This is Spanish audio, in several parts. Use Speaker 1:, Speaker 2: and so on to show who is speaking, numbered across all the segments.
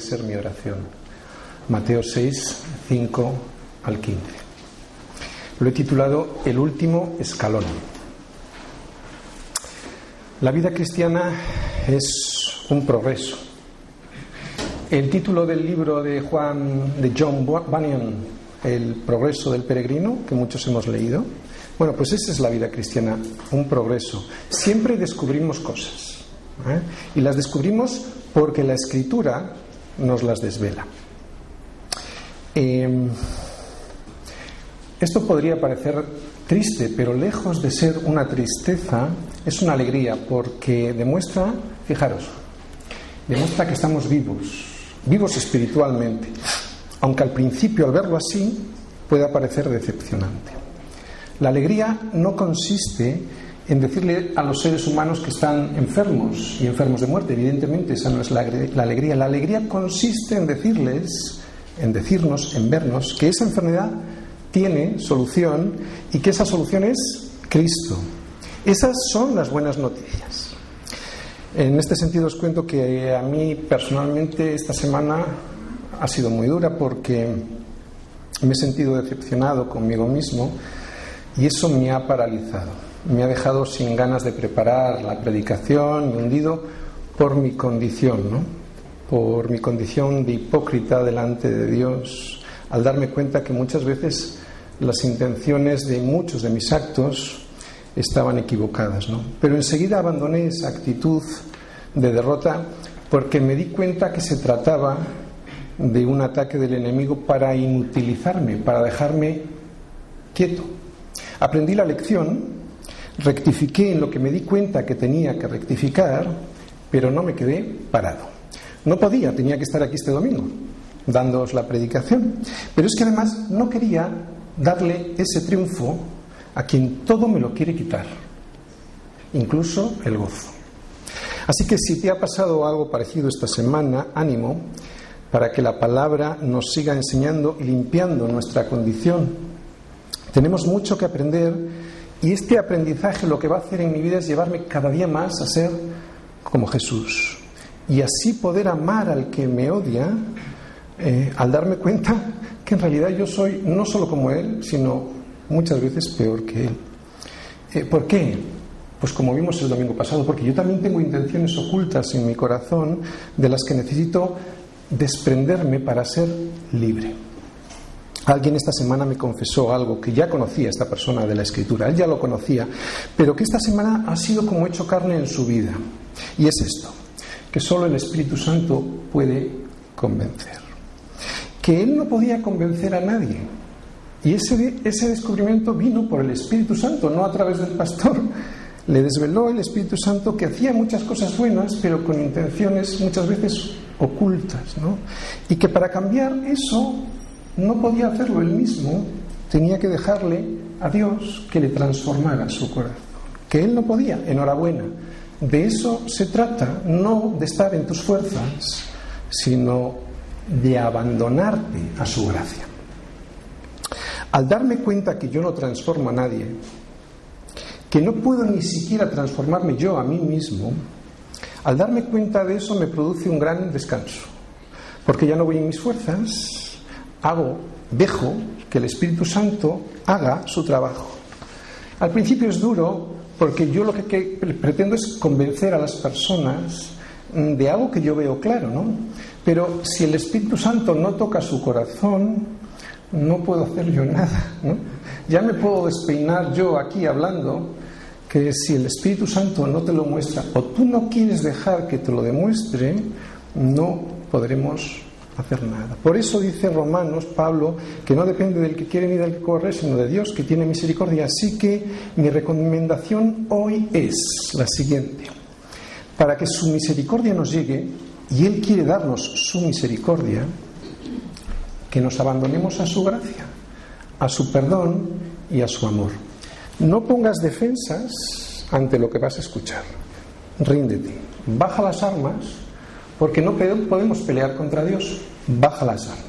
Speaker 1: oración. ¿Cómo debe ser mi oración? Mateo 6, 5 al 15. Lo he titulado El último escalón. La vida cristiana es un progreso. El título del libro de Juan de John Bunyan, El progreso del peregrino, que muchos hemos leído. Bueno, pues esa es la vida cristiana, un progreso. Siempre descubrimos cosas ¿eh? Y las descubrimos porque la escritura nos las desvela. Em, esto podría parecer triste, pero lejos de ser una tristeza, es una alegría porque demuestra, fijaros, demuestra que estamos vivos, vivos espiritualmente, aunque al principio al verlo así pueda parecer decepcionante. La alegría no consiste en decirle a los seres humanos que están enfermos y enfermos de muerte. Evidentemente, esa no es la, alegría. La alegría consiste en decirles, en decirnos, en vernos, que esa enfermedad tiene solución y que esa solución es Cristo. Esas son las buenas noticias. En este sentido os cuento que a mí personalmente esta semana ha sido muy dura porque me he sentido decepcionado conmigo mismo y eso me ha paralizado me ha dejado sin ganas de preparar la predicación hundido por mi condición, ¿no? por mi condición de hipócrita delante de Dios, al darme cuenta que muchas veces las intenciones de muchos de mis actos estaban equivocadas. ¿no? Pero enseguida abandoné esa actitud de derrota porque me di cuenta que se trataba de un ataque del enemigo para inutilizarme, para dejarme quieto. Aprendí la lección Rectifiqué en lo que me di cuenta que tenía que rectificar, pero no me quedé parado. No podía, tenía que estar aquí este domingo, dándoos la predicación. Pero es que además no quería darle ese triunfo a quien todo me lo quiere quitar, incluso el gozo. Así que si te ha pasado algo parecido esta semana, ánimo para que la palabra nos siga enseñando y limpiando nuestra condición. Tenemos mucho que aprender y este aprendizaje lo que va a hacer en mi vida es llevarme cada día más a ser como Jesús. Y así poder amar al que me odia eh, al darme cuenta que en realidad yo soy no solo como Él, sino muchas veces peor que Él. Eh, ¿Por qué? Pues como vimos el domingo pasado, porque yo también tengo intenciones ocultas en mi corazón de las que necesito desprenderme para ser libre. Alguien esta semana me confesó algo que ya conocía esta persona de la escritura, él ya lo conocía, pero que esta semana ha sido como hecho carne en su vida. Y es esto, que solo el Espíritu Santo puede convencer. Que él no podía convencer a nadie. Y ese, ese descubrimiento vino por el Espíritu Santo, no a través del pastor. Le desveló el Espíritu Santo que hacía muchas cosas buenas, pero con intenciones muchas veces ocultas. ¿no? Y que para cambiar eso no podía hacerlo él mismo, tenía que dejarle a Dios que le transformara su corazón. Que él no podía, enhorabuena. De eso se trata, no de estar en tus fuerzas, sino de abandonarte a su gracia. Al darme cuenta que yo no transformo a nadie, que no puedo ni siquiera transformarme yo a mí mismo, al darme cuenta de eso me produce un gran descanso, porque ya no voy en mis fuerzas, hago, dejo que el Espíritu Santo haga su trabajo. Al principio es duro porque yo lo que, pretendo es convencer a las personas de algo que yo veo claro, ¿no? Pero si el Espíritu Santo no toca su corazón, no puedo hacer yo nada, ¿no? Ya me puedo despeinar yo aquí hablando que si el Espíritu Santo no te lo muestra o tú no quieres dejar que te lo demuestre, no podremos hacer nada. Por eso dice Romanos, Pablo, que no depende del que quiere ni del que corre, sino de Dios que tiene misericordia. Así que mi recomendación hoy es la siguiente. Para que su misericordia nos llegue, y Él quiere darnos su misericordia, que nos abandonemos a su gracia, a su perdón y a su amor. No pongas defensas ante lo que vas a escuchar. Ríndete. Baja las armas porque no podemos pelear contra Dios. Baja las armas.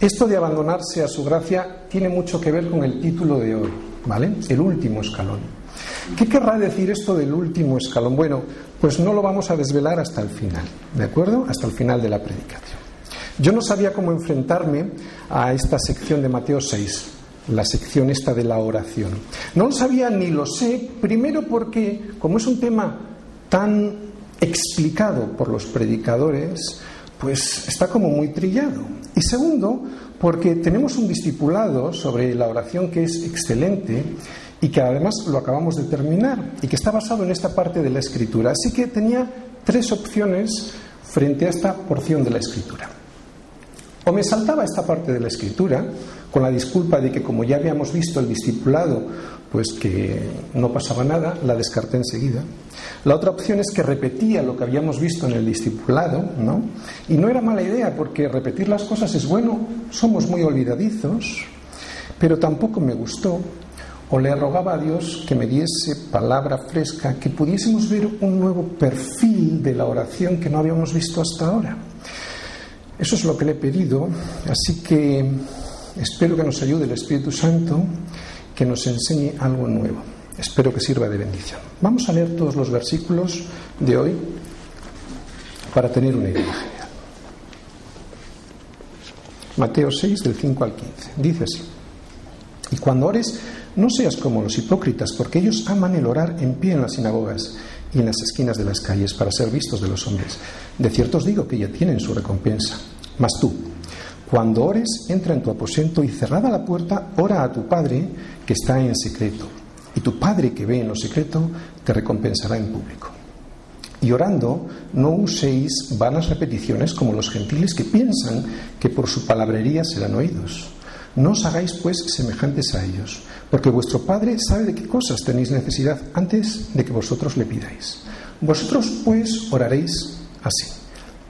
Speaker 1: Esto de abandonarse a su gracia tiene mucho que ver con el título de hoy, ¿vale? El último escalón. ¿Qué querrá decir esto del último escalón? Bueno, Pues no lo vamos a desvelar hasta el final, ¿de acuerdo? Hasta el final de la predicación. Yo no sabía cómo enfrentarme a esta sección de Mateo 6, la sección esta de la oración. No lo sabía ni lo sé, primero porque, como es un tema tan explicado por los predicadores, pues está como muy trillado. Y segundo, porque tenemos un discipulado sobre la oración que es excelente y que además lo acabamos de terminar y que está basado en esta parte de la escritura. Así que tenía tres opciones frente a esta porción de la escritura. O me saltaba esta parte de la escritura, con la disculpa de que como ya habíamos visto el discipulado, pues que no pasaba nada, la descarté enseguida. La otra opción es que repetía lo que habíamos visto en el discipulado, ¿no? Y no era mala idea, porque repetir las cosas es bueno, somos muy olvidadizos, pero tampoco me gustó. O le rogaba a Dios que me diese palabra fresca, que pudiésemos ver un nuevo perfil de la oración que no habíamos visto hasta ahora. Eso es lo que le he pedido, así que espero que nos ayude el Espíritu Santo, que nos enseñe algo nuevo. Espero que sirva de bendición. Vamos a leer todos los versículos de hoy para tener una idea general. Mateo 6, del 5 al 15. Dice así. Y cuando ores, no seas como los hipócritas, porque ellos aman el orar en pie en las sinagogas y en las esquinas de las calles para ser vistos de los hombres. De cierto os digo que ya tienen su recompensa. Mas tú, cuando ores, entra en tu aposento y cerrada la puerta, ora a tu Padre que está en secreto. Y tu Padre que ve en lo secreto te recompensará en público. Y orando, no uséis vanas repeticiones como los gentiles que piensan que por su palabrería serán oídos. No os hagáis pues semejantes a ellos, porque vuestro Padre sabe de qué cosas tenéis necesidad antes de que vosotros le pidáis. Vosotros pues oraréis así.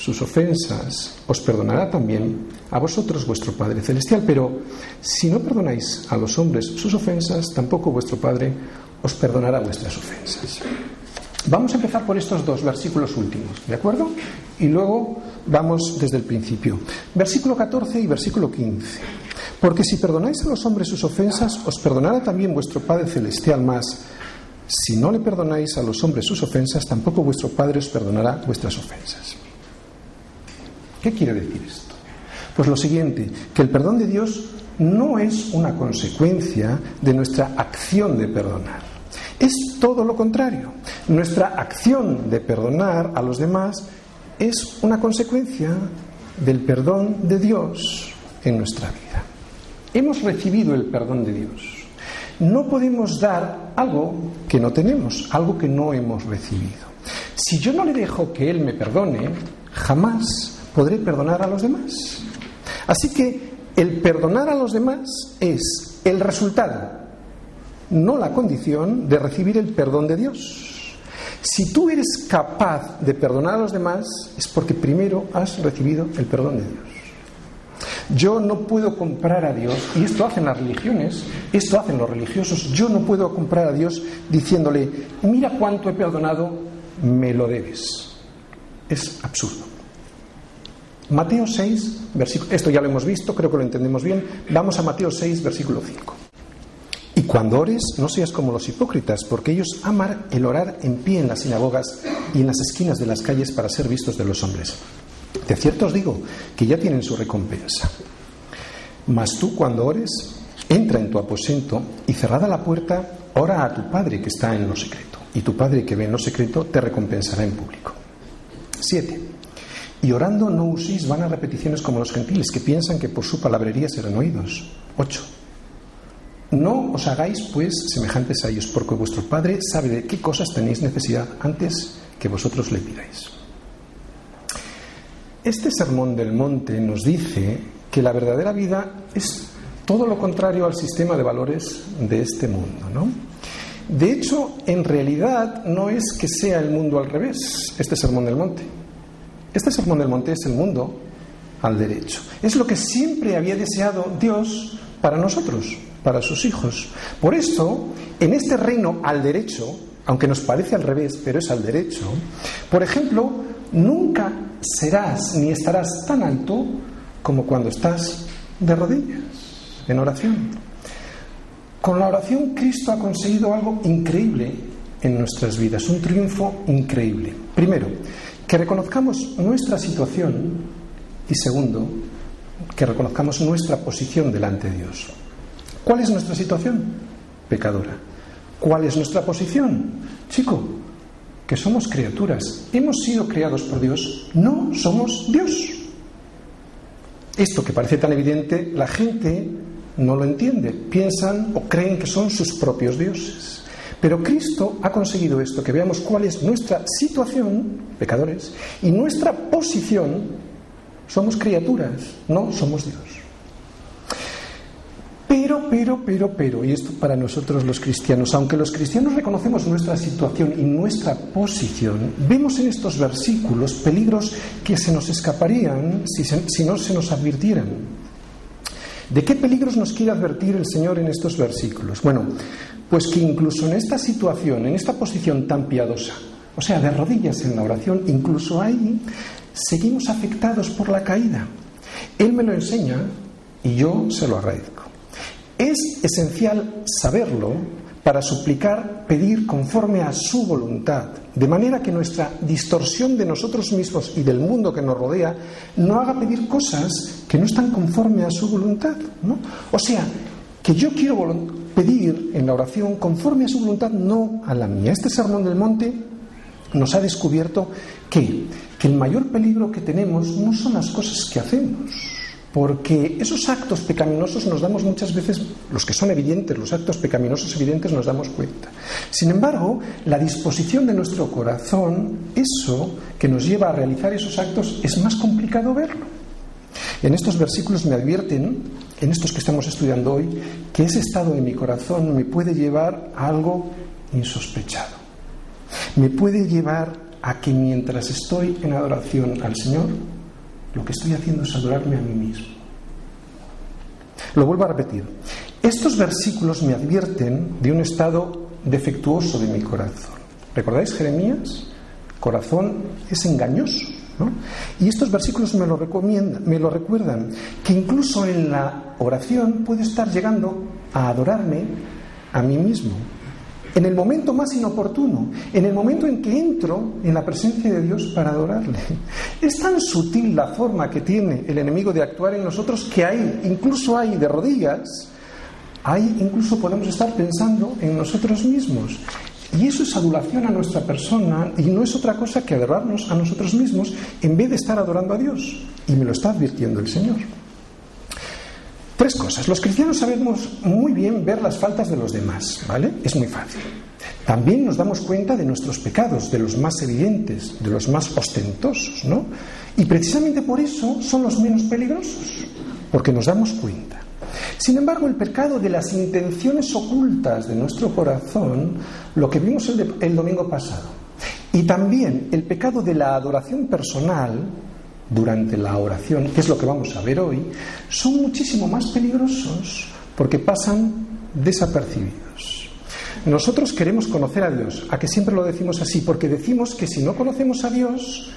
Speaker 1: sus ofensas, os perdonará también a vosotros vuestro Padre Celestial. Pero si no perdonáis a los hombres sus ofensas, tampoco vuestro Padre os perdonará vuestras ofensas. Vamos a empezar por estos dos versículos últimos, ¿de acuerdo? Y luego vamos desde el principio. Versículo 14 y versículo 15. Porque si perdonáis a los hombres sus ofensas, os perdonará también vuestro Padre Celestial más. Si no le perdonáis a los hombres sus ofensas, tampoco vuestro Padre os perdonará vuestras ofensas. ¿Qué quiere decir esto? Pues lo siguiente, que el perdón de Dios no es una consecuencia de nuestra acción de perdonar. Es todo lo contrario. Nuestra acción de perdonar a los demás es una consecuencia del perdón de Dios en nuestra vida. Hemos recibido el perdón de Dios. No podemos dar algo que no tenemos, algo que no hemos recibido. Si yo no le dejo que Él me perdone, jamás podré perdonar a los demás. Así que el perdonar a los demás es el resultado no la condición de recibir el perdón de Dios. Si tú eres capaz de perdonar a los demás, es porque primero has recibido el perdón de Dios. Yo no puedo comprar a Dios, y esto hacen las religiones, esto hacen los religiosos, yo no puedo comprar a Dios diciéndole, mira cuánto he perdonado, me lo debes. Es absurdo. Mateo 6, versículo, esto ya lo hemos visto, creo que lo entendemos bien, vamos a Mateo 6, versículo 5. Y cuando ores, no seas como los hipócritas, porque ellos aman el orar en pie en las sinagogas y en las esquinas de las calles para ser vistos de los hombres. De cierto os digo que ya tienen su recompensa. Mas tú cuando ores, entra en tu aposento y cerrada la puerta, ora a tu Padre que está en lo secreto. Y tu Padre que ve en lo secreto te recompensará en público. 7. Y orando no uséis vanas repeticiones como los gentiles que piensan que por su palabrería serán oídos. 8. No os hagáis, pues, semejantes a ellos, porque vuestro Padre sabe de qué cosas tenéis necesidad antes que vosotros le pidáis. Este sermón del monte nos dice que la verdadera vida es todo lo contrario al sistema de valores de este mundo, ¿no? De hecho, en realidad no es que sea el mundo al revés, este sermón del monte. Este sermón del monte es el mundo al derecho. Es lo que siempre había deseado Dios para nosotros, para sus hijos. Por esto, en este reino al derecho, aunque nos parece al revés, pero es al derecho, por ejemplo, nunca serás ni estarás tan alto como cuando estás de rodillas, en oración. Con la oración Cristo ha conseguido algo increíble en nuestras vidas, un triunfo increíble. Primero, que reconozcamos nuestra situación y segundo, que reconozcamos nuestra posición delante de Dios. ¿Cuál es nuestra situación? Pecadora. ¿Cuál es nuestra posición? Chico, que somos criaturas. Hemos sido creados por Dios, no somos Dios. Esto que parece tan evidente, la gente no lo entiende. Piensan o creen que son sus propios dioses. Pero Cristo ha conseguido esto, que veamos cuál es nuestra situación, pecadores, y nuestra posición, somos criaturas, no somos Dios. Pero, pero, pero, pero, y esto para nosotros los cristianos, aunque los cristianos reconocemos nuestra situación y nuestra posición, vemos en estos versículos peligros que se nos escaparían si, si no se nos advirtieran. ¿De qué peligros nos quiere advertir el Señor en estos versículos? Bueno, pues que incluso en esta situación, en esta posición tan piadosa, o sea, de rodillas en la oración, incluso ahí seguimos afectados por la caída. Él me lo enseña y yo se lo agradezco. Es esencial saberlo para suplicar, pedir conforme a su voluntad, de manera que nuestra distorsión de nosotros mismos y del mundo que nos rodea no haga pedir cosas que no están conforme a su voluntad. ¿no? O sea, que yo quiero pedir en la oración conforme a su voluntad, no a la mía. Este sermón del monte nos ha descubierto que, que el mayor peligro que tenemos no son las cosas que hacemos, porque esos actos pecaminosos nos damos muchas veces, los que son evidentes, los actos pecaminosos evidentes nos damos cuenta. Sin embargo, la disposición de nuestro corazón, eso que nos lleva a realizar esos actos, es más complicado verlo. En estos versículos me advierten, en estos que estamos estudiando hoy, que ese estado de mi corazón me puede llevar a algo insospechado. Me puede llevar a que mientras estoy en adoración al Señor, lo que estoy haciendo es adorarme a mí mismo. Lo vuelvo a repetir. Estos versículos me advierten de un estado defectuoso de mi corazón. ¿Recordáis Jeremías? Corazón es engañoso. ¿no? Y estos versículos me lo, recomiendan, me lo recuerdan, que incluso en la oración puedo estar llegando a adorarme a mí mismo en el momento más inoportuno, en el momento en que entro en la presencia de Dios para adorarle. Es tan sutil la forma que tiene el enemigo de actuar en nosotros que hay, incluso hay de rodillas, ahí incluso podemos estar pensando en nosotros mismos. Y eso es adulación a nuestra persona y no es otra cosa que adorarnos a nosotros mismos en vez de estar adorando a Dios. Y me lo está advirtiendo el Señor. Tres cosas. Los cristianos sabemos muy bien ver las faltas de los demás, ¿vale? Es muy fácil. También nos damos cuenta de nuestros pecados, de los más evidentes, de los más ostentosos, ¿no? Y precisamente por eso son los menos peligrosos, porque nos damos cuenta. Sin embargo, el pecado de las intenciones ocultas de nuestro corazón, lo que vimos el, domingo pasado, y también el pecado de la adoración personal, durante la oración, que es lo que vamos a ver hoy, son muchísimo más peligrosos porque pasan desapercibidos. Nosotros queremos conocer a Dios, a que siempre lo decimos así, porque decimos que si no conocemos a Dios,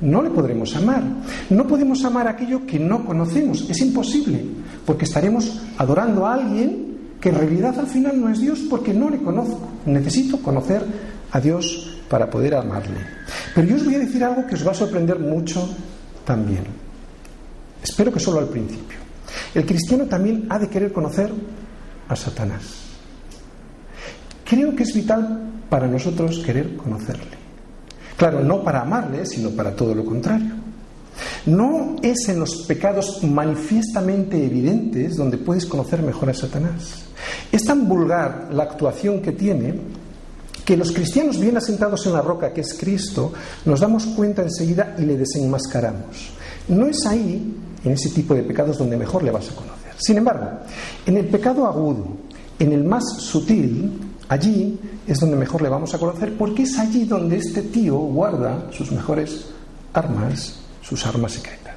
Speaker 1: no le podremos amar. No podemos amar aquello que no conocemos, es imposible, porque estaremos adorando a alguien que en realidad al final no es Dios porque no le conozco. Necesito conocer a Dios para poder amarle. Pero yo os voy a decir algo que os va a sorprender mucho también. Espero que solo al principio. El cristiano también ha de querer conocer a Satanás. Creo que es vital para nosotros querer conocerle. Claro, no para amarle, sino para todo lo contrario. No es en los pecados manifiestamente evidentes donde puedes conocer mejor a Satanás. Es tan vulgar la actuación que tiene que los cristianos bien asentados en la roca que es Cristo, nos damos cuenta enseguida y le desenmascaramos. No es ahí, en ese tipo de pecados, donde mejor le vas a conocer. Sin embargo, en el pecado agudo, en el más sutil, allí es donde mejor le vamos a conocer, porque es allí donde este tío guarda sus mejores armas, sus armas secretas.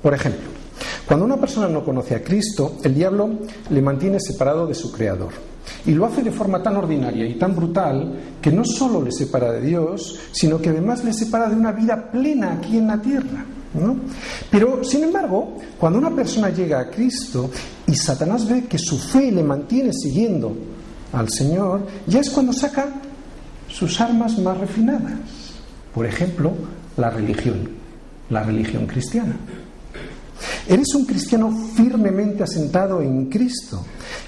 Speaker 1: Por ejemplo, cuando una persona no conoce a Cristo, el diablo le mantiene separado de su Creador. Y lo hace de forma tan ordinaria y tan brutal que no solo le separa de Dios, sino que además le separa de una vida plena aquí en la tierra. Pero, sin embargo, cuando una persona llega a Cristo y Satanás ve que su fe le mantiene siguiendo al Señor, ya es cuando saca sus armas más refinadas. Por ejemplo, la religión, la religión cristiana. Eres un cristiano firmemente asentado en Cristo.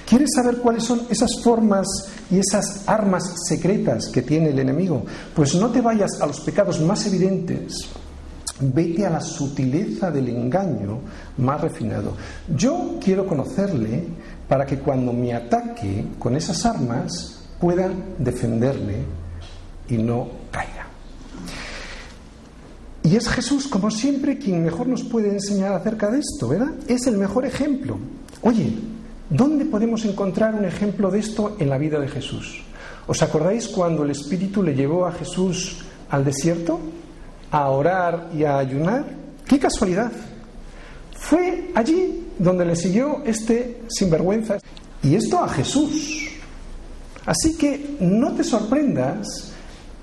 Speaker 1: ¿Quieres saber cuáles son esas formas y esas armas secretas que tiene el enemigo? Pues no te vayas a los pecados más evidentes. Vete a la sutileza del engaño más refinado. Yo quiero conocerle para que cuando me ataque con esas armas pueda defenderle y no caiga. Y es Jesús, como siempre, quien mejor nos puede enseñar acerca de esto, ¿verdad? Es el mejor ejemplo. Oye, ¿dónde podemos encontrar un ejemplo de esto en la vida de Jesús? ¿Os acordáis cuando el Espíritu le llevó a Jesús al desierto a orar y a ayunar? ¡Qué casualidad! Fue allí donde le siguió este sinvergüenza. Y esto a Jesús. Así que no te sorprendas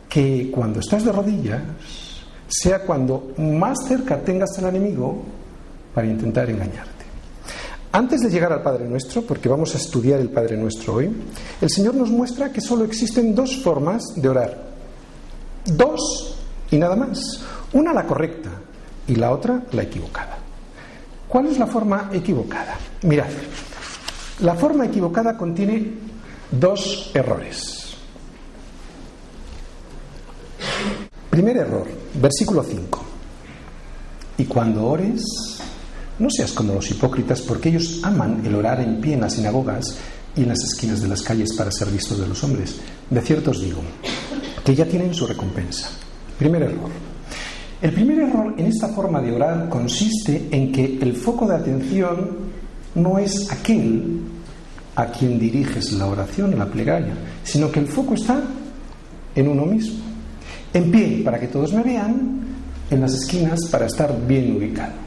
Speaker 1: que cuando estás de rodillas sea cuando más cerca tengas al enemigo para intentar engañarte. Antes de llegar al Padre Nuestro, porque vamos a estudiar el Padre Nuestro hoy, el Señor nos muestra que solo existen dos formas de orar. Dos y nada más. Una la correcta y la otra la equivocada. ¿Cuál es la forma equivocada? Mirad, la forma equivocada contiene dos errores. Primer error, versículo 5. Y cuando ores, no seas como los hipócritas, porque ellos aman el orar en pie en las sinagogas y en las esquinas de las calles para ser vistos de los hombres. De cierto os digo, que ya tienen su recompensa. Primer error. El primer error en esta forma de orar consiste en que el foco de atención no es aquel a quien diriges la oración, la plegaria, sino que el foco está en uno mismo en pie para que todos me vean, en las esquinas para estar bien ubicado.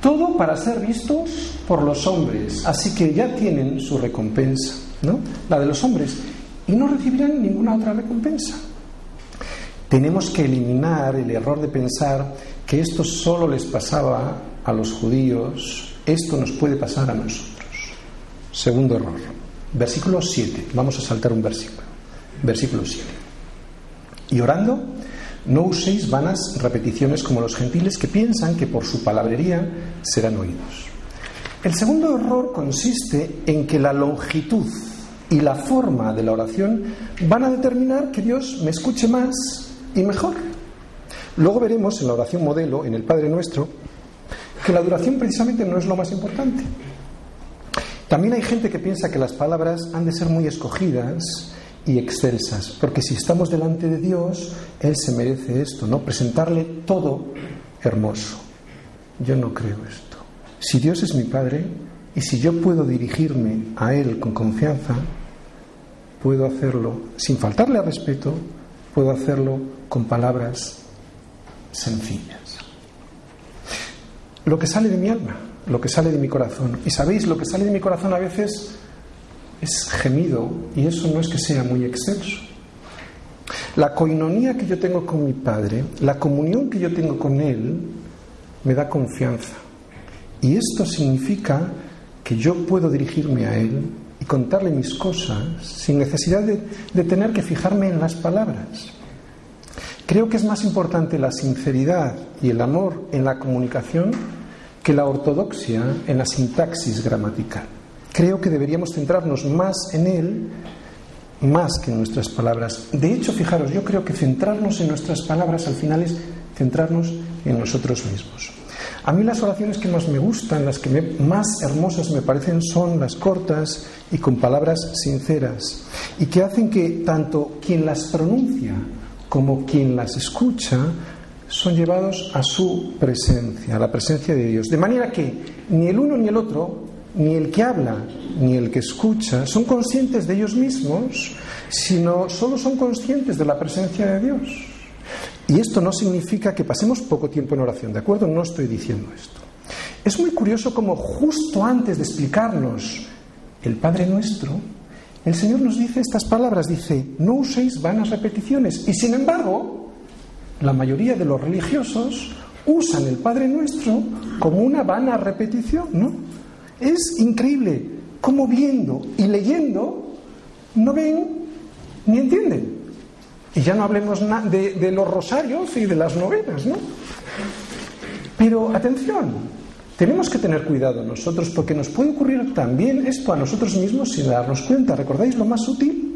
Speaker 1: Todo para ser vistos por los hombres, así que ya tienen su recompensa, ¿no? La de los hombres, y no recibirán ninguna otra recompensa. Tenemos que eliminar el error de pensar que esto solo les pasaba a los judíos, esto nos puede pasar a nosotros. Segundo error, versículo 7, vamos a saltar un versículo, versículo 7. Y orando, no uséis vanas repeticiones como los gentiles que piensan que por su palabrería serán oídos. El segundo error consiste en que la longitud y la forma de la oración van a determinar que Dios me escuche más y mejor. Luego veremos en la oración modelo, en el Padre Nuestro, que la duración precisamente no es lo más importante. También hay gente que piensa que las palabras han de ser muy escogidas y excelsas, porque si estamos delante de Dios, Él se merece esto, ¿no? Presentarle todo hermoso. Yo no creo esto. Si Dios es mi Padre y si yo puedo dirigirme a Él con confianza, puedo hacerlo sin faltarle al respeto, puedo hacerlo con palabras sencillas. Lo que sale de mi alma, lo que sale de mi corazón. Y sabéis, lo que sale de mi corazón a veces es gemido y eso no es que sea muy excelso. La coinonía que yo tengo con mi Padre, la comunión que yo tengo con Él, me da confianza. Y esto significa que yo puedo dirigirme a Él y contarle mis cosas sin necesidad de, de tener que fijarme en las palabras. Creo que es más importante la sinceridad y el amor en la comunicación que la ortodoxia en la sintaxis gramatical. Creo que deberíamos centrarnos más en Él, más que en nuestras palabras. De hecho, fijaros, yo creo que centrarnos en nuestras palabras al final es centrarnos en nosotros mismos. A mí las oraciones que más me gustan, las que más hermosas me parecen, son las cortas y con palabras sinceras, y que hacen que tanto quien las pronuncia como quien las escucha son llevados a su presencia, a la presencia de Dios. De manera que ni el uno ni el otro ni el que habla ni el que escucha son conscientes de ellos mismos, sino solo son conscientes de la presencia de Dios. Y esto no significa que pasemos poco tiempo en oración, ¿de acuerdo? No estoy diciendo esto. Es muy curioso como justo antes de explicarnos el Padre Nuestro, el Señor nos dice estas palabras, dice, no uséis vanas repeticiones. Y sin embargo, la mayoría de los religiosos usan el Padre Nuestro como una vana repetición, ¿no? Es increíble cómo viendo y leyendo no ven ni entienden. Y ya no hablemos de, de los rosarios y de las novenas, ¿no? Pero atención, tenemos que tener cuidado nosotros porque nos puede ocurrir también esto a nosotros mismos sin darnos cuenta. ¿Recordáis lo más útil?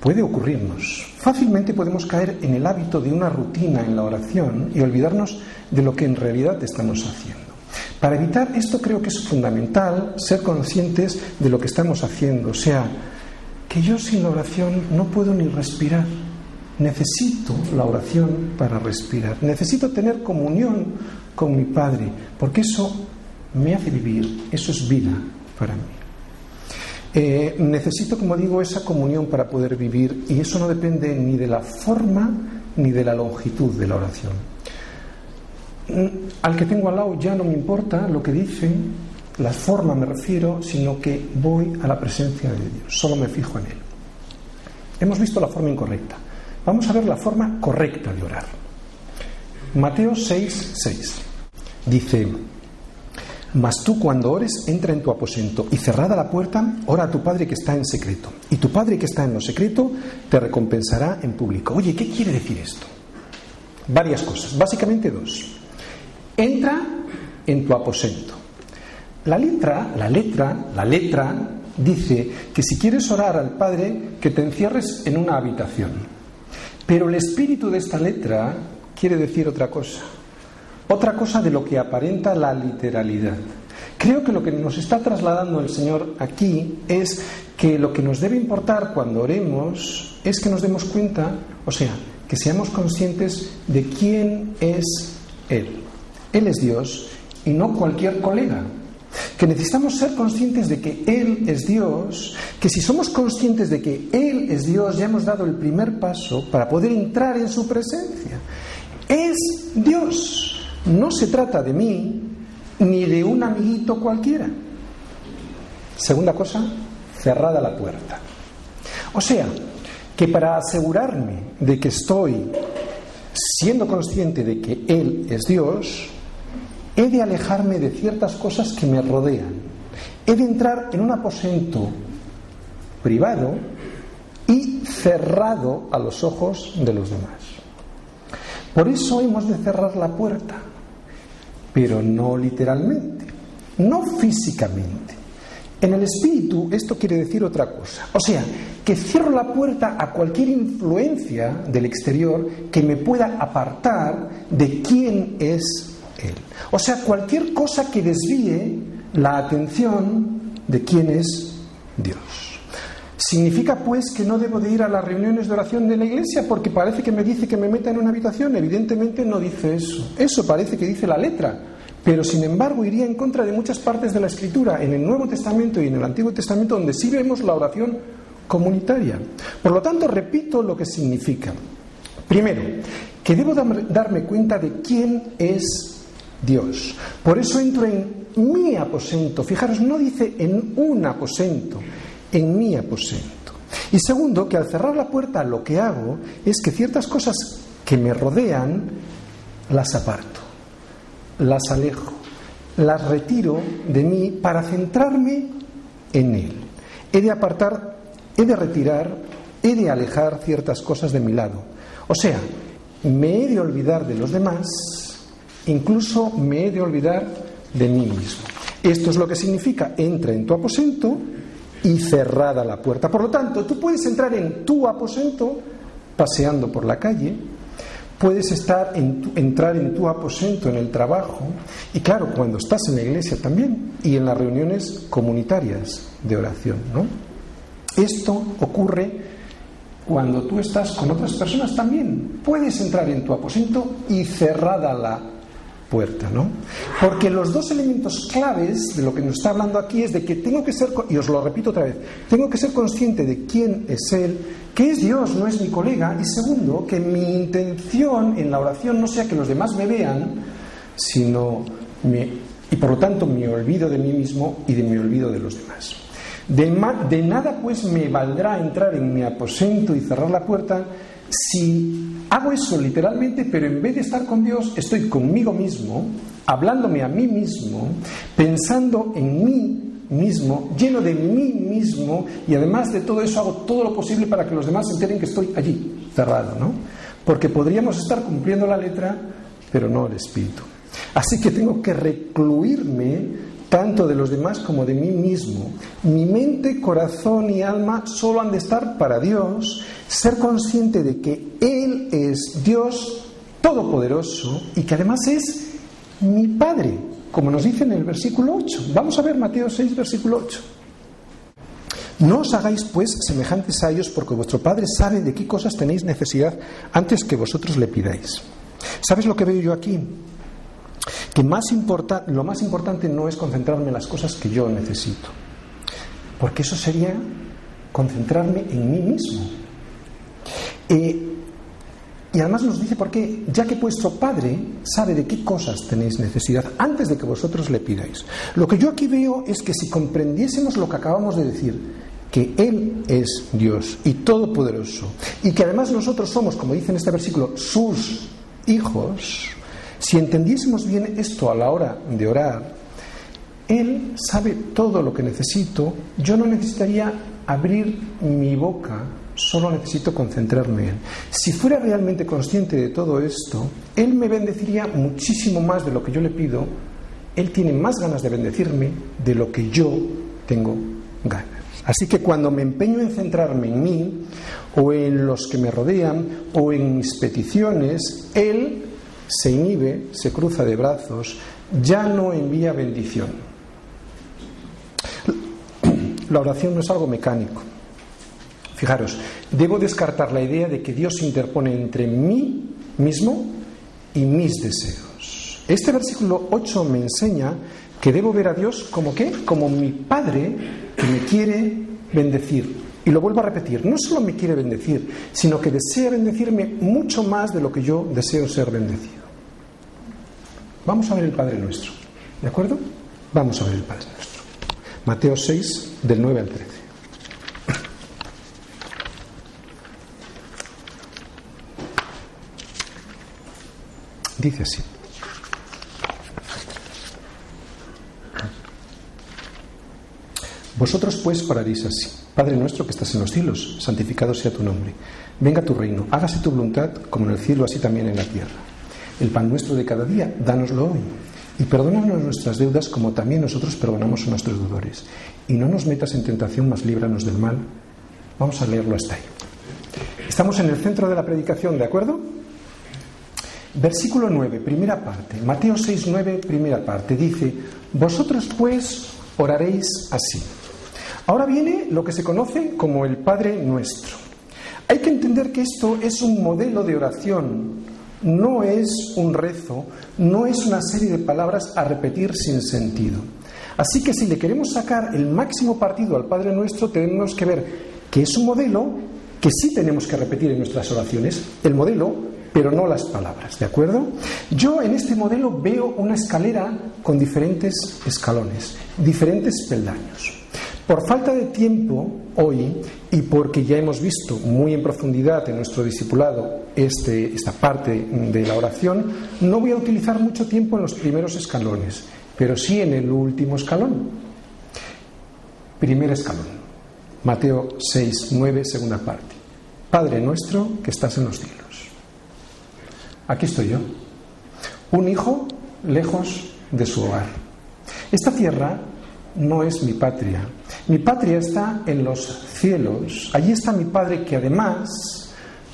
Speaker 1: Puede ocurrirnos. Fácilmente podemos caer en el hábito de una rutina en la oración y olvidarnos de lo que en realidad estamos haciendo. Para evitar esto creo que es fundamental ser conscientes de lo que estamos haciendo. O sea, que yo sin la oración no puedo ni respirar. Necesito la oración para respirar. Necesito tener comunión con mi Padre, porque eso me hace vivir, eso es vida para mí. Eh, necesito, como digo, esa comunión para poder vivir y eso no depende ni de la forma ni de la longitud de la oración. Mm, al que tengo al lado ya no me importa lo que dice, la forma me refiero, sino que voy a la presencia de Dios, solo me fijo en Él. Hemos visto la forma incorrecta. Vamos a ver la forma correcta de orar. Mateo 6, 6. Dice, mas tú cuando ores, entra en tu aposento y cerrada la puerta, ora a tu Padre que está en secreto. Y tu Padre que está en lo secreto te recompensará en público. Oye, ¿qué quiere decir esto? Varias cosas, básicamente dos. Entra en tu aposento. La letra, la letra, la letra dice que si quieres orar al Padre, que te encierres en una habitación. Pero el espíritu de esta letra quiere decir otra cosa, otra cosa de lo que aparenta la literalidad. Creo que lo que nos está trasladando el Señor aquí es que lo que nos debe importar cuando oremos es que nos demos cuenta, o sea, que seamos conscientes de quién es Él. Él es Dios y no cualquier colega que necesitamos ser conscientes de que Él es Dios, que si somos conscientes de que Él es Dios, ya hemos dado el primer paso para poder entrar en su presencia. Es Dios. No se trata de mí ni de un amiguito cualquiera. Segunda cosa, cerrada la puerta. O sea, que para asegurarme de que estoy siendo consciente de que Él es Dios, he de alejarme de ciertas cosas que me rodean. He de entrar en un aposento privado y cerrado a los ojos de los demás. Por eso hemos de cerrar la puerta, pero no literalmente, no físicamente. En el espíritu esto quiere decir otra cosa. O sea, que cierro la puerta a cualquier influencia del exterior que me pueda apartar de quién es él. O sea, cualquier cosa que desvíe la atención de quién es Dios. ¿Significa pues que no debo de ir a las reuniones de oración de la iglesia porque parece que me dice que me meta en una habitación? Evidentemente no dice eso. Eso parece que dice la letra. Pero sin embargo iría en contra de muchas partes de la escritura, en el Nuevo Testamento y en el Antiguo Testamento, donde sí vemos la oración comunitaria. Por lo tanto, repito lo que significa. Primero, que debo darme cuenta de quién es Dios. Por eso entro en mi aposento. Fijaros, no dice en un aposento, en mi aposento. Y segundo, que al cerrar la puerta lo que hago es que ciertas cosas que me rodean las aparto, las alejo, las retiro de mí para centrarme en Él. He de apartar, he de retirar, he de alejar ciertas cosas de mi lado. O sea, me he de olvidar de los demás Incluso me he de olvidar de mí mismo. Esto es lo que significa entra en tu aposento y cerrada la puerta. Por lo tanto, tú puedes entrar en tu aposento paseando por la calle, puedes estar en entrar en tu aposento en el trabajo y claro, cuando estás en la iglesia también y en las reuniones comunitarias de oración, ¿no? Esto ocurre cuando tú estás con otras personas también. Puedes entrar en tu aposento y cerrada la puerta, ¿no? Porque los dos elementos claves de lo que nos está hablando aquí es de que tengo que ser, y os lo repito otra vez, tengo que ser consciente de quién es Él, que es Dios, no es mi colega, y segundo, que mi intención en la oración no sea que los demás me vean, sino y por lo tanto me olvido de mí mismo y de mi olvido de los demás. De, de nada pues me valdrá entrar en mi aposento y cerrar la puerta si hago eso literalmente, pero en vez de estar con Dios, estoy conmigo mismo, hablándome a mí mismo, pensando en mí mismo, lleno de mí mismo, y además de todo eso hago todo lo posible para que los demás se enteren que estoy allí, cerrado, ¿no? Porque podríamos estar cumpliendo la letra, pero no el espíritu. Así que tengo que recluirme tanto de los demás como de mí mismo. Mi mente, corazón y alma solo han de estar para Dios, ser consciente de que Él es Dios Todopoderoso y que además es mi Padre, como nos dice en el versículo 8. Vamos a ver Mateo 6, versículo 8. No os hagáis pues semejantes a ellos porque vuestro Padre sabe de qué cosas tenéis necesidad antes que vosotros le pidáis. ¿Sabes lo que veo yo aquí? Que más lo más importante no es concentrarme en las cosas que yo necesito, porque eso sería concentrarme en mí mismo. Eh, y además nos dice por qué, ya que vuestro Padre sabe de qué cosas tenéis necesidad antes de que vosotros le pidáis. Lo que yo aquí veo es que si comprendiésemos lo que acabamos de decir, que Él es Dios y todopoderoso, y que además nosotros somos, como dice en este versículo, sus hijos, si entendiésemos bien esto a la hora de orar, Él sabe todo lo que necesito, yo no necesitaría abrir mi boca, solo necesito concentrarme en Él. Si fuera realmente consciente de todo esto, Él me bendeciría muchísimo más de lo que yo le pido, Él tiene más ganas de bendecirme de lo que yo tengo ganas. Así que cuando me empeño en centrarme en mí, o en los que me rodean, o en mis peticiones, Él se inhibe, se cruza de brazos, ya no envía bendición. La oración no es algo mecánico. Fijaros, debo descartar la idea de que Dios se interpone entre mí mismo y mis deseos. Este versículo 8 me enseña que debo ver a Dios como qué? Como mi Padre que me quiere bendecir. Y lo vuelvo a repetir, no solo me quiere bendecir, sino que desea bendecirme mucho más de lo que yo deseo ser bendecido. Vamos a ver el Padre Nuestro. ¿De acuerdo? Vamos a ver el Padre Nuestro. Mateo 6, del 9 al 13. Dice así. Vosotros pues oraréis así. Padre nuestro que estás en los cielos, santificado sea tu nombre. Venga tu reino, hágase tu voluntad como en el cielo, así también en la tierra. El pan nuestro de cada día, dánoslo hoy. Y perdónanos nuestras deudas como también nosotros perdonamos a nuestros deudores. Y no nos metas en tentación, mas líbranos del mal. Vamos a leerlo hasta ahí. Estamos en el centro de la predicación, ¿de acuerdo? Versículo 9, primera parte. Mateo 6, 9, primera parte. Dice, vosotros pues oraréis así. Ahora viene lo que se conoce como el Padre Nuestro. Hay que entender que esto es un modelo de oración no es un rezo, no es una serie de palabras a repetir sin sentido. Así que si le queremos sacar el máximo partido al Padre Nuestro, tenemos que ver que es un modelo que sí tenemos que repetir en nuestras oraciones, el modelo, pero no las palabras, ¿de acuerdo? Yo en este modelo veo una escalera con diferentes escalones, diferentes peldaños. Por falta de tiempo hoy y porque ya hemos visto muy en profundidad en nuestro discipulado este, esta parte de la oración, no voy a utilizar mucho tiempo en los primeros escalones, pero sí en el último escalón. Primer escalón, Mateo 6, 9, segunda parte. Padre nuestro que estás en los cielos. Aquí estoy yo, un hijo lejos de su hogar. Esta tierra no es mi patria. Mi patria está en los cielos. Allí está mi Padre que además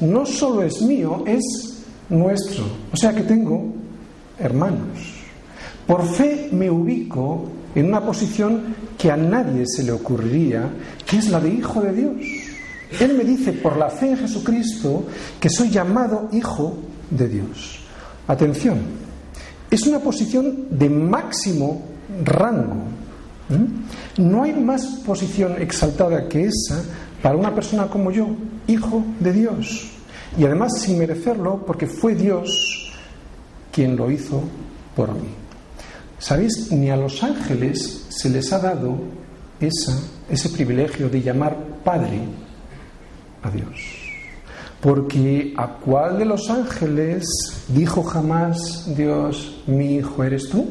Speaker 1: no solo es mío, es nuestro. O sea que tengo hermanos. Por fe me ubico en una posición que a nadie se le ocurriría, que es la de hijo de Dios. Él me dice, por la fe en Jesucristo, que soy llamado hijo de Dios. Atención, Es una posición de máximo rango. No hay más posición exaltada que esa para una persona como yo, hijo de Dios. Y además sin merecerlo, porque fue Dios quien lo hizo por mí. ¿Sabéis? Ni a los ángeles se les ha dado esa, ese privilegio de llamar Padre a Dios. Porque ¿a cuál de los ángeles dijo jamás Dios, mi hijo eres tú?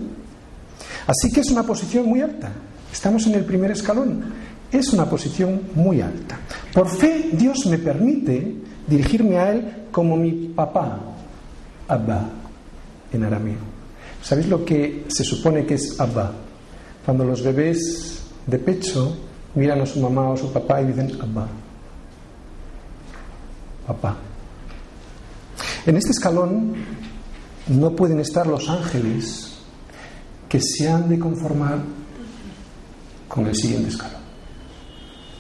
Speaker 1: Así que es una posición muy alta. Estamos en el primer escalón. Es una posición muy alta. Por fe Dios me permite dirigirme a Él como mi papá, Abba, en arameo. ¿Sabéis lo que se supone que es Abba? Cuando los bebés de pecho miran a su mamá o su papá y dicen Abba. Papá. En este escalón no pueden estar los ángeles que se han de conformar con el siguiente escalón.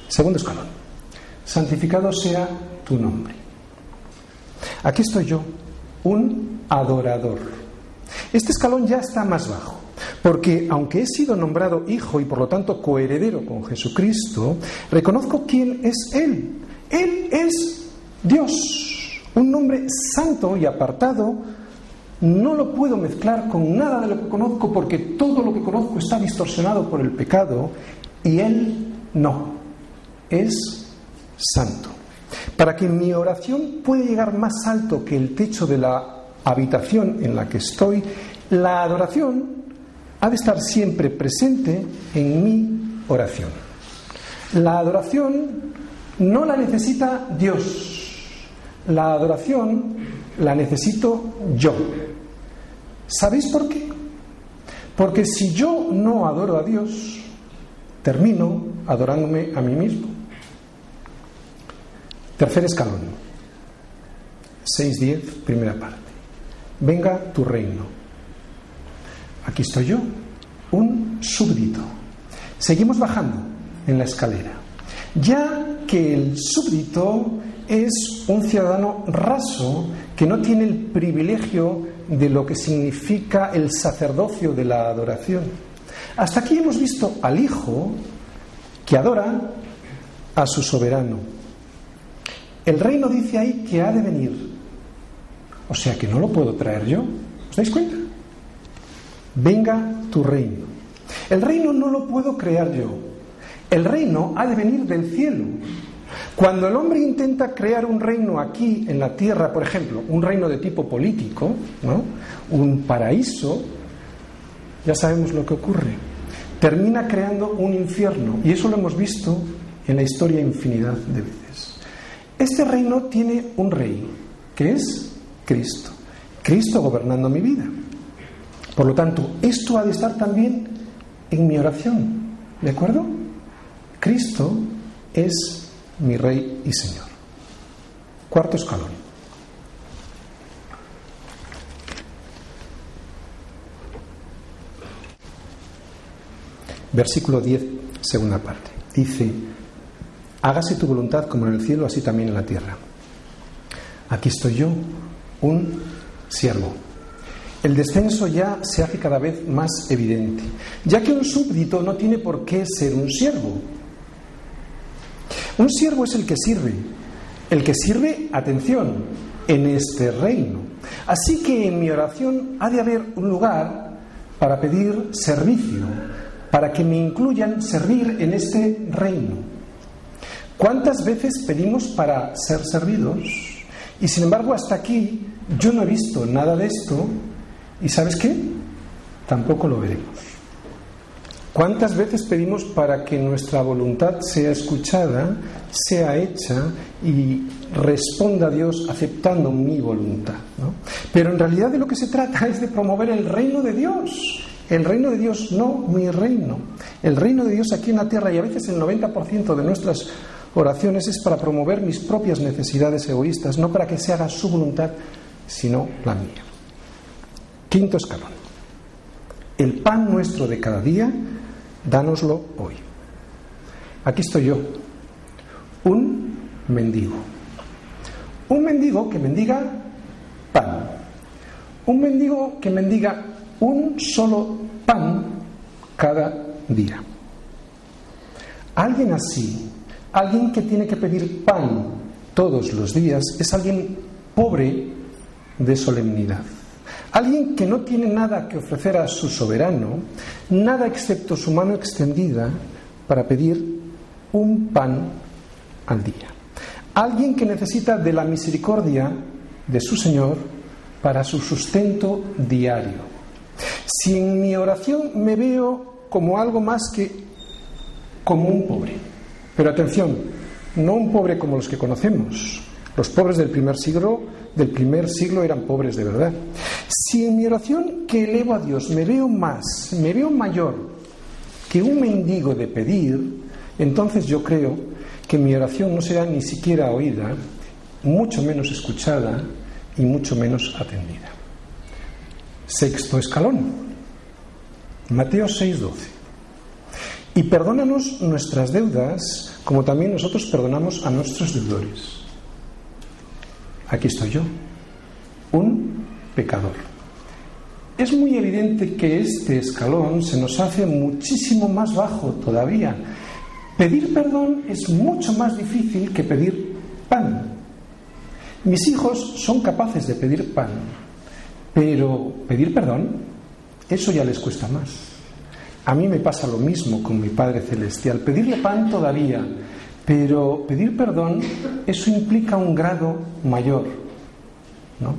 Speaker 1: Segundo escalón. Santificado sea tu nombre. Aquí estoy yo, un adorador. Este escalón ya está más bajo, porque aunque he sido nombrado hijo y por lo tanto coheredero con Jesucristo, reconozco quién es Él. Él es Dios, un nombre santo y apartado. No lo puedo mezclar con nada de lo que conozco porque todo lo que conozco está distorsionado por el pecado y Él no. Es santo. Para que mi oración pueda llegar más alto que el techo de la habitación en la que estoy, la adoración ha de estar siempre presente en mi oración. La adoración no la necesita Dios, la adoración la necesito yo. ¿Sabéis por qué? Porque si yo no adoro a Dios, termino adorándome a mí mismo. Tercer escalón. 6.10, primera parte. Venga tu reino. Aquí estoy yo, un súbdito. Seguimos bajando en la escalera. Ya que el súbdito es un ciudadano raso que no tiene el privilegio de lo que significa el sacerdocio de la adoración. Hasta aquí hemos visto al Hijo que adora a su soberano, el reino dice ahí que ha de venir. O sea que no lo puedo traer yo. ¿Os dais cuenta? Venga tu reino. El reino no lo puedo crear yo. El reino ha de venir del cielo. Cuando el hombre intenta crear un reino aquí en la tierra, por ejemplo, un reino de tipo político, un paraíso, ya sabemos lo que ocurre. Termina creando un infierno. Y eso lo hemos visto en la historia infinidad de veces. Este reino tiene un rey, que es Cristo. Cristo gobernando mi vida. Por lo tanto, esto ha de estar también en mi oración. ¿De acuerdo? Cristo es mi rey y Señor. Cuarto escalón. Versículo 10, segunda parte. Dice, hágase tu voluntad como en el cielo, así también en la tierra. Aquí estoy yo, un siervo. El descenso ya se hace cada vez más evidente, ya que un súbdito no tiene por qué ser un siervo. Un siervo es el que sirve, el que sirve, atención, en este reino. Así que en mi oración ha de haber un lugar para pedir servicio, para que me incluyan servir en este reino. ¿Cuántas veces pedimos para ser servidos? Y sin embargo, hasta aquí yo no he visto nada de esto y ¿sabes qué? Tampoco lo veremos. ¿Cuántas veces pedimos para que nuestra voluntad sea escuchada, sea hecha y responda a Dios aceptando mi voluntad? Pero en realidad de lo que se trata es de promover el reino de Dios. El reino de Dios, no mi reino. El reino de Dios aquí en la tierra y a veces el 90% de nuestras oraciones es para promover mis propias necesidades egoístas, no para que se haga su voluntad, sino la mía. Quinto escalón. El pan nuestro de cada día, dánoslo hoy. Aquí estoy yo, un mendigo. Un mendigo que mendiga pan. Un mendigo que mendiga un solo pan cada día. Alguien así, alguien que tiene que pedir pan todos los días, es alguien pobre de solemnidad. Alguien que no tiene nada que ofrecer a su soberano, nada excepto su mano extendida para pedir un pan al día. Alguien que necesita de la misericordia de su Señor para su sustento diario. Si en mi oración me veo como algo más que como un pobre, pero atención, no un pobre como los que conocemos. Los pobres del primer siglo, del primer siglo eran pobres de verdad. Si en mi oración que elevo a Dios me veo más, me veo mayor que un mendigo de pedir, entonces yo creo que mi oración no será ni siquiera oída, mucho menos escuchada y mucho menos atendida. Sexto escalón. Mateo 6:12. Y perdónanos nuestras deudas como también nosotros perdonamos a nuestros deudores. Aquí estoy yo, un pecador. Es muy evidente que este escalón se nos hace muchísimo más bajo todavía. Pedir perdón es mucho más difícil que pedir pan. Mis hijos son capaces de pedir pan, pero pedir perdón, eso ya les cuesta más. A mí me pasa lo mismo con mi Padre Celestial. Pedirle pan todavía, pero pedir perdón, eso implica un grado mayor. ¿no?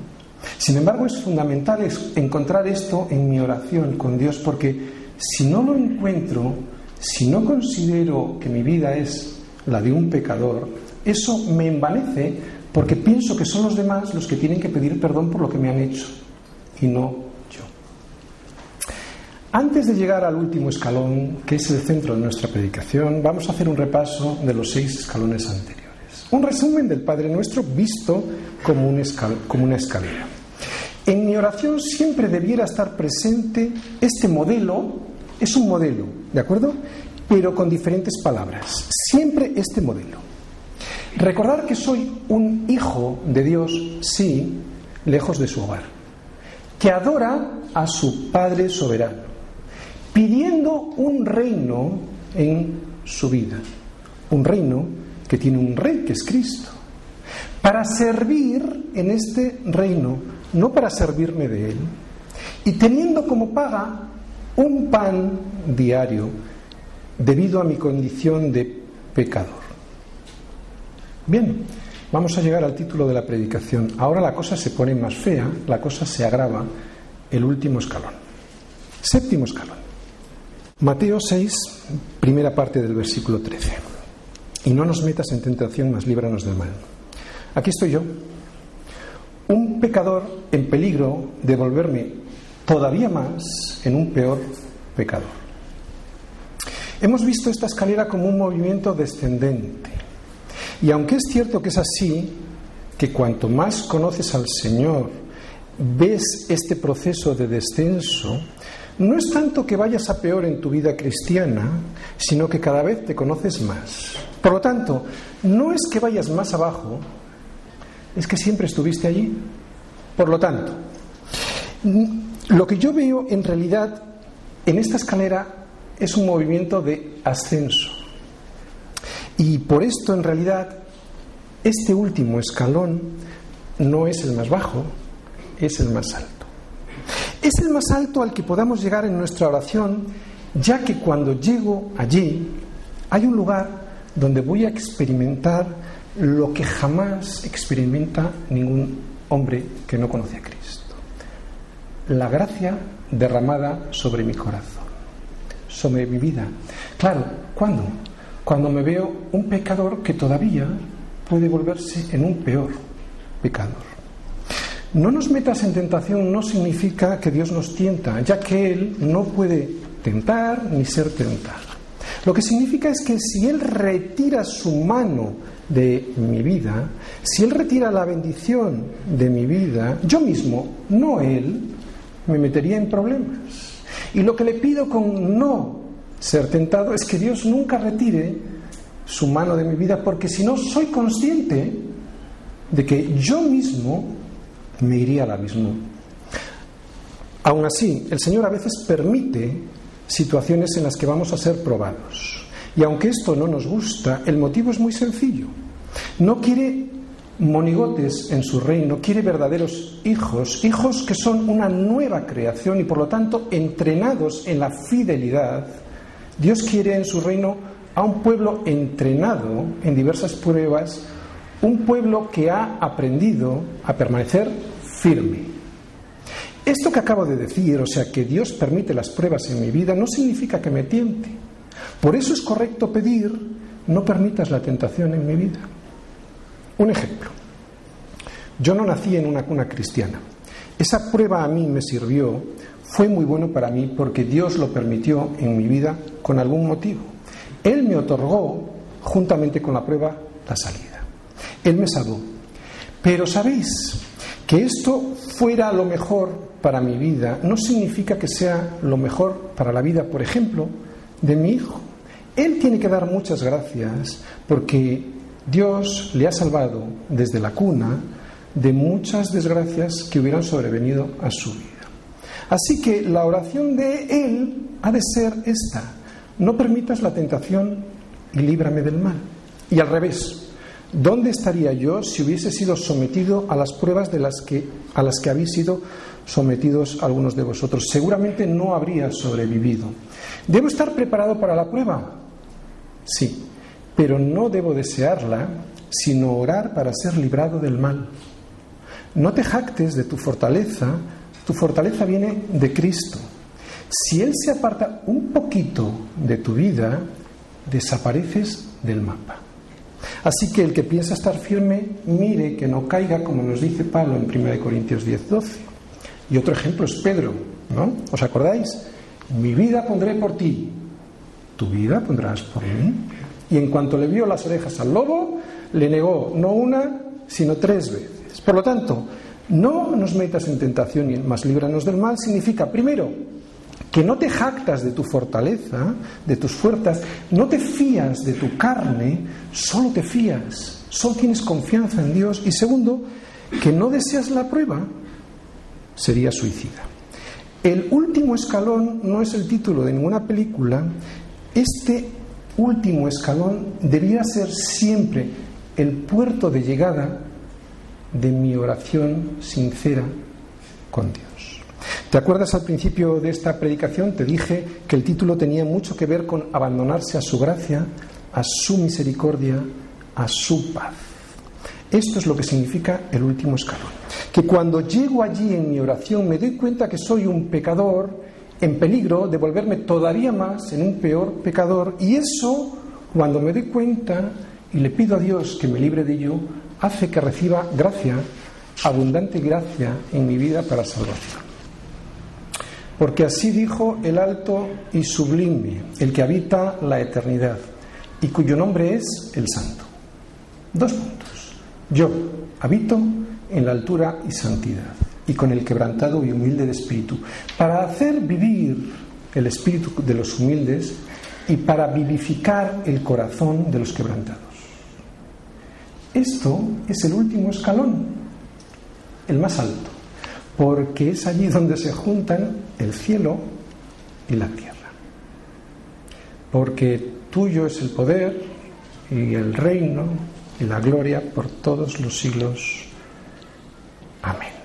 Speaker 1: Sin embargo, es fundamental encontrar esto en mi oración con Dios, porque si no lo encuentro, si no considero que mi vida es la de un pecador, eso me envanece porque pienso que son los demás los que tienen que pedir perdón por lo que me han hecho y no. Antes de llegar al último escalón, que es el centro de nuestra predicación, vamos a hacer un repaso de los seis escalones anteriores. Un resumen del Padre Nuestro visto como, un como una escalera. En mi oración siempre debiera estar presente este modelo, es un modelo, ¿de acuerdo? Pero con diferentes palabras. Siempre este modelo. Recordar que soy un hijo de Dios, sí, lejos de su hogar que adora a su Padre soberano, pidiendo un reino en su vida, un reino que tiene un rey que es Cristo, para servir en este reino, no para servirme de Él, y teniendo como paga un pan diario debido a mi condición de pecador. Bien, Vamos a llegar al título de la predicación. Ahora la cosa se pone más fea, la cosa se agrava, el último escalón. Séptimo escalón. Mateo 6, primera parte del versículo 13. Y no nos metas en tentación, mas líbranos del mal. Aquí estoy yo, un pecador en peligro de volverme todavía más en un peor pecador. Hemos visto esta escalera como un movimiento descendente y aunque es cierto que es así, que cuanto más conoces al Señor, ves este proceso de descenso, no es tanto que vayas a peor en tu vida cristiana, sino que cada vez te conoces más. Por lo tanto, no es que vayas más abajo, es que siempre estuviste allí. Por lo tanto, lo que yo veo en realidad en esta escalera es un movimiento de ascenso. Y por esto, en realidad, este último escalón no es el más bajo, es el más alto. Es el más alto al que podamos llegar en nuestra oración, ya que cuando llego allí hay un lugar donde voy a experimentar lo que jamás experimenta ningún hombre que no conoce a Cristo. La gracia derramada sobre mi corazón, sobre mi vida. Claro, ¿cuándo? cuando me veo un pecador que todavía puede volverse en un peor pecador. No nos metas en tentación no significa que Dios nos tienta, ya que Él no puede tentar ni ser tentado. Lo que significa es que si Él retira su mano de mi vida, si Él retira la bendición de mi vida, yo mismo, no Él, me metería en problemas. Y lo que le pido con no ser tentado es que Dios nunca retire su mano de mi vida, porque si no soy consciente de que yo mismo me iría al abismo. Aún así, el Señor a veces permite situaciones en las que vamos a ser probados. Y aunque esto no nos gusta, el motivo es muy sencillo. No quiere monigotes en su reino, quiere verdaderos hijos, hijos que son una nueva creación y por lo tanto entrenados en la fidelidad. Dios quiere en su reino a un pueblo entrenado en diversas pruebas, un pueblo que ha aprendido a permanecer firme. Esto que acabo de decir, o sea, que Dios permite las pruebas en mi vida, no significa que me tiente. Por eso es correcto pedir, no permitas la tentación en mi vida. Un ejemplo. Yo no nací en una cuna cristiana. Esa prueba a mí me sirvió, fue muy bueno para mí porque Dios lo permitió en mi vida con algún motivo. Él me otorgó, juntamente con la prueba, la salida. Él me salvó. Pero sabéis que esto fuera lo mejor para mi vida no significa que sea lo mejor para la vida, por ejemplo, de mi hijo. Él tiene que dar muchas gracias porque Dios le ha salvado desde la cuna de muchas desgracias que hubieran sobrevenido a su vida. Así que la oración de Él ha de ser esta. No permitas la tentación y líbrame del mal. Y al revés, ¿dónde estaría yo si hubiese sido sometido a las pruebas de las que, a las que habéis sido sometidos algunos de vosotros. Seguramente no habría sobrevivido. ¿Debo estar preparado para la prueba? Sí, pero no debo desearla, sino orar para ser librado del mal. No te jactes de tu fortaleza, tu fortaleza viene de Cristo. Si Él se aparta un poquito de tu vida, desapareces del mapa. Así que el que piensa estar firme, mire que no caiga, como nos dice Pablo en 1 Corintios 10, 12. Y otro ejemplo es Pedro, ¿no? ¿Os acordáis? Mi vida pondré por ti, tu vida pondrás por mí. Y en cuanto le vio las orejas al lobo, le negó no una, sino tres veces. Por lo tanto, no nos metas en tentación y más líbranos del mal significa, primero, que no te jactas de tu fortaleza, de tus fuerzas, no te fías de tu carne, solo te fías, solo tienes confianza en Dios. Y segundo, que no deseas la prueba, sería suicida. El último escalón no es el título de ninguna película. Este último escalón debía ser siempre el puerto de llegada de mi oración sincera con Dios. ¿Te acuerdas al principio de esta predicación? Te dije que el título tenía mucho que ver con abandonarse a su gracia, a su misericordia, a su paz. Esto es lo que significa el último escalón. Que cuando llego allí en mi oración me doy cuenta que soy un pecador en peligro de volverme todavía más en un peor pecador y eso, cuando me doy cuenta y le pido a Dios que me libre de ello, hace que reciba gracia, abundante gracia en mi vida para salvación. Porque así dijo el alto y sublime, el que habita la eternidad, y cuyo nombre es el Santo. Dos puntos. Yo habito en la altura y santidad y con el quebrantado y humilde de espíritu, para hacer vivir el espíritu de los humildes y para vivificar el corazón de los quebrantados. Esto es el último escalón, el más alto, porque es allí donde se juntan el cielo y la tierra. Porque tuyo es el poder y el reino y la gloria por todos los siglos. Amén.